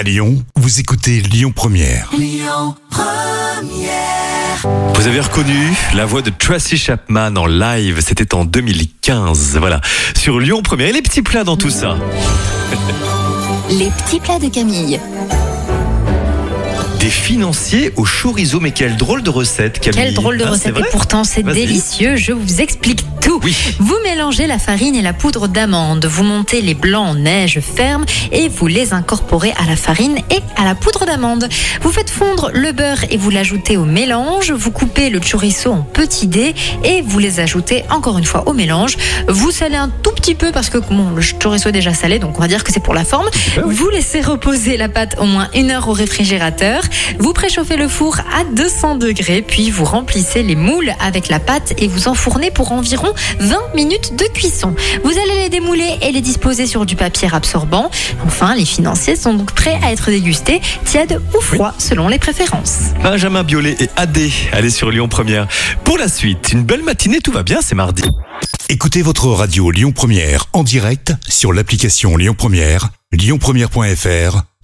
À Lyon, vous écoutez Lyon Première. Vous avez reconnu la voix de Tracy Chapman en live, c'était en 2015. Voilà, sur Lyon Première. Et les petits plats dans tout ça Les petits plats de Camille. Des financiers au chorizo, mais quelle drôle de recette, Camille. Quelle drôle de Ah, recette et pourtant c'est délicieux. Je vous explique tout. Oui. Vous mélangez la farine et la poudre d'amande. Vous montez les blancs en neige ferme et vous les incorporez à la farine et à la poudre d'amande. Vous faites fondre le beurre et vous l'ajoutez au mélange. Vous coupez le chorizo en petits dés et vous les ajoutez encore une fois au mélange. Vous salez un tout petit peu parce que bon, le chorizo est déjà salé, donc on va dire que c'est pour la forme. oui. Vous laissez reposer la pâte au moins une heure au réfrigérateur. Vous préchauffez le four à 200 degrés, puis vous remplissez les moules avec la pâte et vous enfournez pour environ 20 minutes de cuisson. Vous allez les démouler et les disposer sur du papier absorbant. Enfin, les financiers sont donc prêts à être dégustés, tièdes ou froids selon les préférences. Benjamin Biolay et Adé, allez sur Lyon Première. Pour la suite, une belle matinée, tout va bien, c'est mardi. Écoutez votre radio Lyon Première en direct sur l'application Lyon Première, lyonpremière.fr